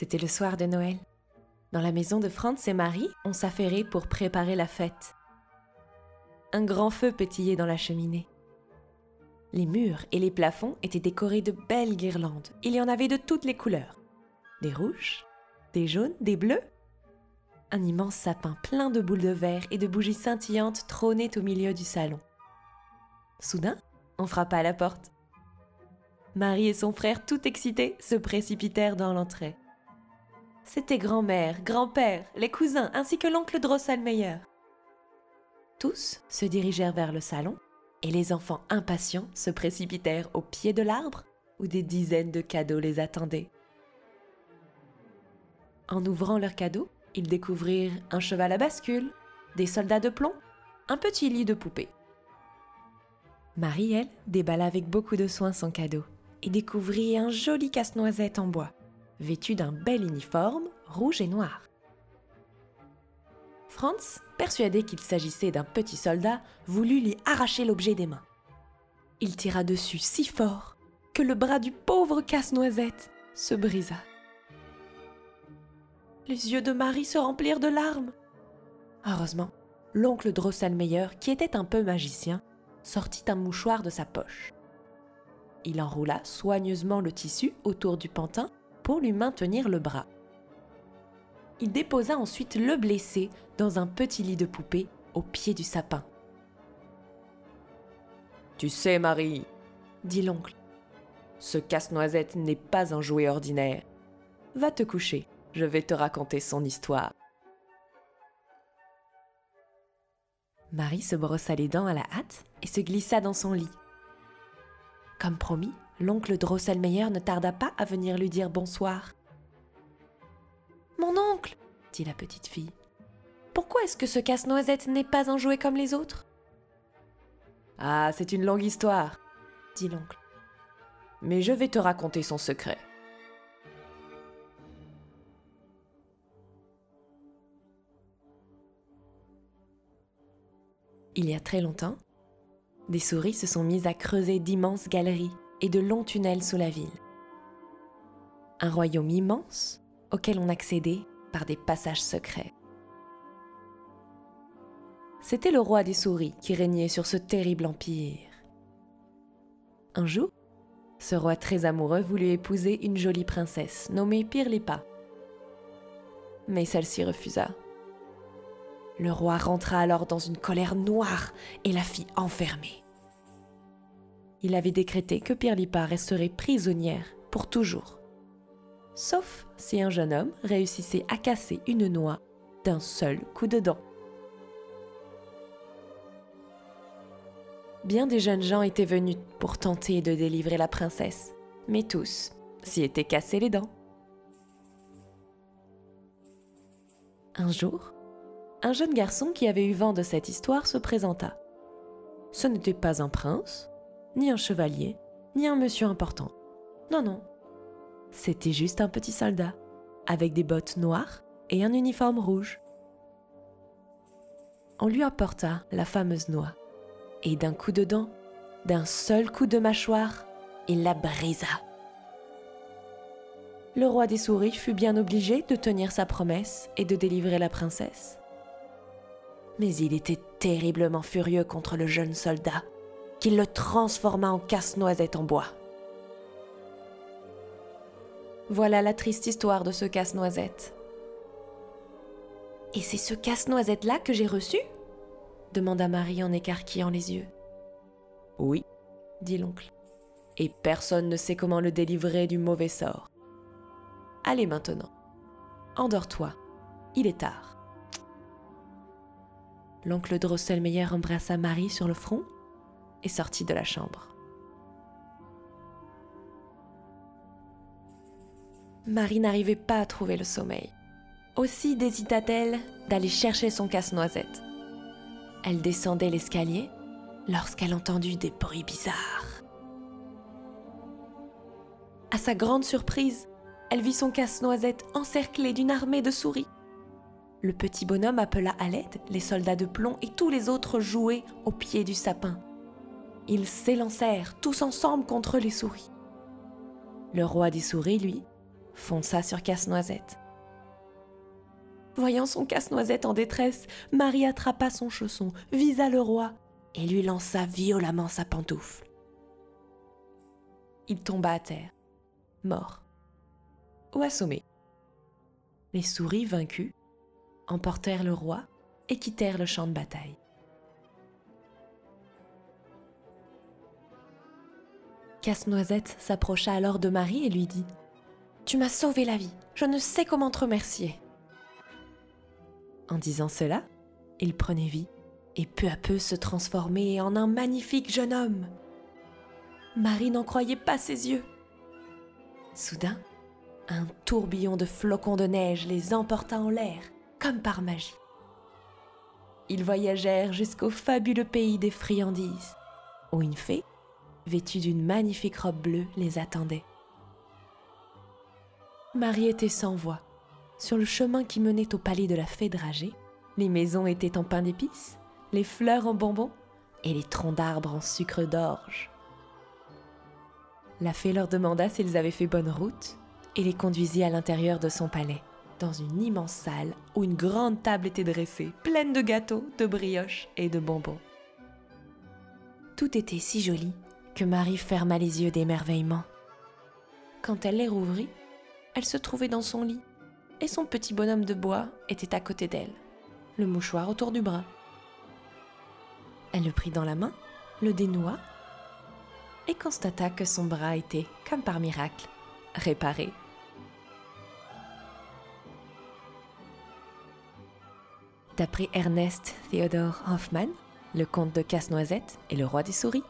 C'était le soir de Noël. Dans la maison de Franz et Marie, on s'affairait pour préparer la fête. Un grand feu pétillait dans la cheminée. Les murs et les plafonds étaient décorés de belles guirlandes. Il y en avait de toutes les couleurs. Des rouges, des jaunes, des bleus. Un immense sapin plein de boules de verre et de bougies scintillantes trônait au milieu du salon. Soudain, on frappa à la porte. Marie et son frère, tout excités, se précipitèrent dans l'entrée. C'était grand-mère, grand-père, les cousins ainsi que l'oncle Drosselmeyer. Tous se dirigèrent vers le salon et les enfants impatients se précipitèrent au pied de l'arbre où des dizaines de cadeaux les attendaient. En ouvrant leurs cadeaux, ils découvrirent un cheval à bascule, des soldats de plomb, un petit lit de poupée. Marie, elle, déballa avec beaucoup de soin son cadeau et découvrit un joli casse-noisette en bois, vêtu d'un bel uniforme rouge et noir. Franz, persuadé qu'il s'agissait d'un petit soldat, voulut lui arracher l'objet des mains. Il tira dessus si fort que le bras du pauvre casse-noisette se brisa. Les yeux de Marie se remplirent de larmes. Heureusement, l'oncle Drosselmeyer, qui était un peu magicien, sortit un mouchoir de sa poche. Il enroula soigneusement le tissu autour du pantin pour lui maintenir le bras. Il déposa ensuite le blessé dans un petit lit de poupée au pied du sapin. Tu sais, Marie, dit l'oncle, ce casse-noisette n'est pas un jouet ordinaire. Va te coucher, je vais te raconter son histoire. Marie se brossa les dents à la hâte et se glissa dans son lit. Comme promis, l'oncle Drosselmeyer ne tarda pas à venir lui dire bonsoir. Mon oncle, dit la petite fille, pourquoi est-ce que ce casse-noisette n'est pas un jouet comme les autres? Ah, c'est une longue histoire, dit l'oncle. Mais je vais te raconter son secret. Il y a très longtemps, des souris se sont mises à creuser d'immenses galeries et de longs tunnels sous la ville. Un royaume immense auquel on accédait par des passages secrets. C'était le roi des souris qui régnait sur ce terrible empire. Un jour, ce roi très amoureux voulut épouser une jolie princesse nommée Pirlipa. Mais celle-ci refusa. Le roi rentra alors dans une colère noire et la fit enfermer. Il avait décrété que Pirlipa resterait prisonnière pour toujours. Sauf si un jeune homme réussissait à casser une noix d'un seul coup de dent. Bien des jeunes gens étaient venus pour tenter de délivrer la princesse, mais tous s'y étaient cassés les dents. Un jour, un jeune garçon qui avait eu vent de cette histoire se présenta. Ce n'était pas un prince, ni un chevalier, ni un monsieur important. Non, non. C'était juste un petit soldat, avec des bottes noires et un uniforme rouge. On lui apporta la fameuse noix, et d'un coup de dent, d'un seul coup de mâchoire, il la brisa. Le roi des souris fut bien obligé de tenir sa promesse et de délivrer la princesse mais il était terriblement furieux contre le jeune soldat, qui le transforma en casse-noisette en bois. Voilà la triste histoire de ce casse-noisette. Et c'est ce casse-noisette-là que j'ai reçu? demanda Marie en écarquillant les yeux. Oui, dit l'oncle. Et personne ne sait comment le délivrer du mauvais sort. Allez maintenant, endors-toi, il est tard. L'oncle Drosselmeyer embrassa Marie sur le front et sortit de la chambre. Marie n'arrivait pas à trouver le sommeil. Aussi désita-t-elle d'aller chercher son casse-noisette. Elle descendait l'escalier lorsqu'elle entendit des bruits bizarres. À sa grande surprise, elle vit son casse-noisette encerclé d'une armée de souris. Le petit bonhomme appela à l'aide les soldats de plomb et tous les autres jouets au pied du sapin. Ils s'élancèrent tous ensemble contre les souris. Le roi des souris, lui, fonça sur Casse-Noisette. Voyant son casse-noisette en détresse, Marie attrapa son chausson, visa le roi et lui lança violemment sa pantoufle. Il tomba à terre, mort ou assommé. Les souris vaincus emportèrent le roi et quittèrent le champ de bataille. Casse-Noisette s'approcha alors de Marie et lui dit Tu m'as sauvé la vie, je ne sais comment te remercier. En disant cela, il prenait vie et peu à peu se transformait en un magnifique jeune homme. Marie n'en croyait pas ses yeux. Soudain, un tourbillon de flocons de neige les emporta en l'air, comme par magie. Ils voyagèrent jusqu'au fabuleux pays des friandises, où une fée, vêtue d'une magnifique robe bleue, les attendait. Marie était sans voix. Sur le chemin qui menait au palais de la fée dragée, les maisons étaient en pain d'épices, les fleurs en bonbons et les troncs d'arbres en sucre d'orge. La fée leur demanda s'ils avaient fait bonne route et les conduisit à l'intérieur de son palais, dans une immense salle où une grande table était dressée, pleine de gâteaux, de brioches et de bonbons. Tout était si joli Marie ferma les yeux d'émerveillement. Quand elle les rouvrit, elle se trouvait dans son lit, et son petit bonhomme de bois était à côté d'elle, le mouchoir autour du bras. Elle le prit dans la main, le dénoua, et constata que son bras était, comme par miracle, réparé. D'après Ernest Theodor Hoffmann, le comte de Casse-Noisette et le roi des souris,